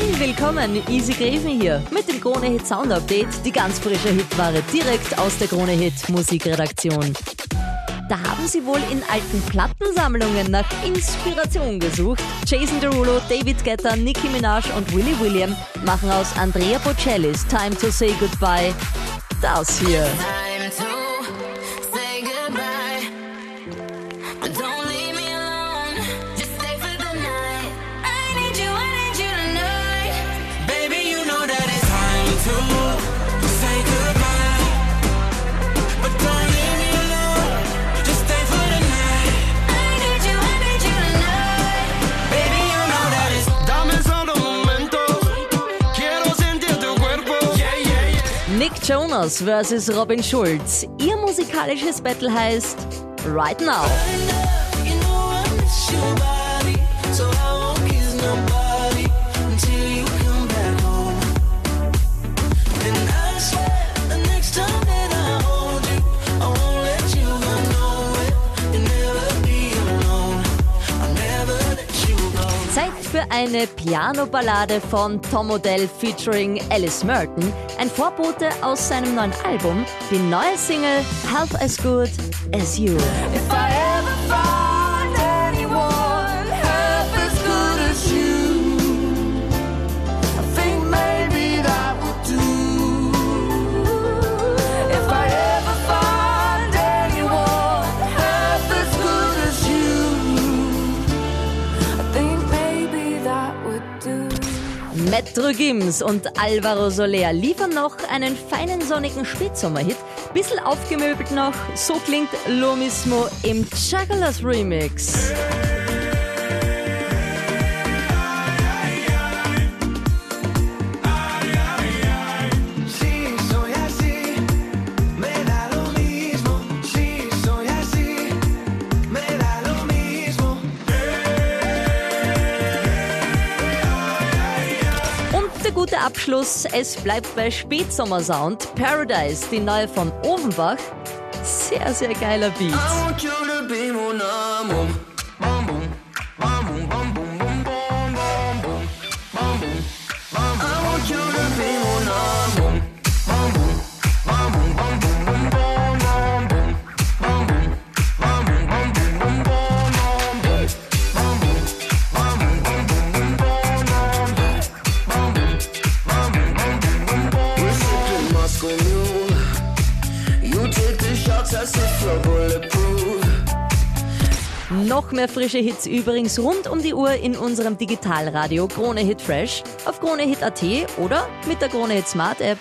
Hey, willkommen, Easy Greven hier mit dem Krone Hit Sound Update. Die ganz frische Hitware direkt aus der Krone Hit Musikredaktion. Da haben sie wohl in alten Plattensammlungen nach Inspiration gesucht. Jason Derulo, David Guetta, Nicki Minaj und Willy William machen aus Andrea Bocellis Time to Say Goodbye das hier. Jonas versus Robin Schulz. Ihr musikalisches Battle heißt Right Now. Für eine Piano-Ballade von Tom Odell featuring Alice Merton. Ein Vorbote aus seinem neuen Album, die neue Single Half as Good as You. Metro Gims und Alvaro Soler liefern noch einen feinen sonnigen Spätsommerhit. Bissl aufgemöbelt noch, so klingt Lo Mismo im Chagalas Remix. Und der gute Abschluss, es bleibt bei Spätsommersound. Paradise, die neue von Offenbach. Sehr, sehr geiler Beat. Noch mehr frische Hits übrigens rund um die Uhr in unserem Digitalradio Krone Hit Fresh auf kronehit.at oder mit der Krone Hit Smart App.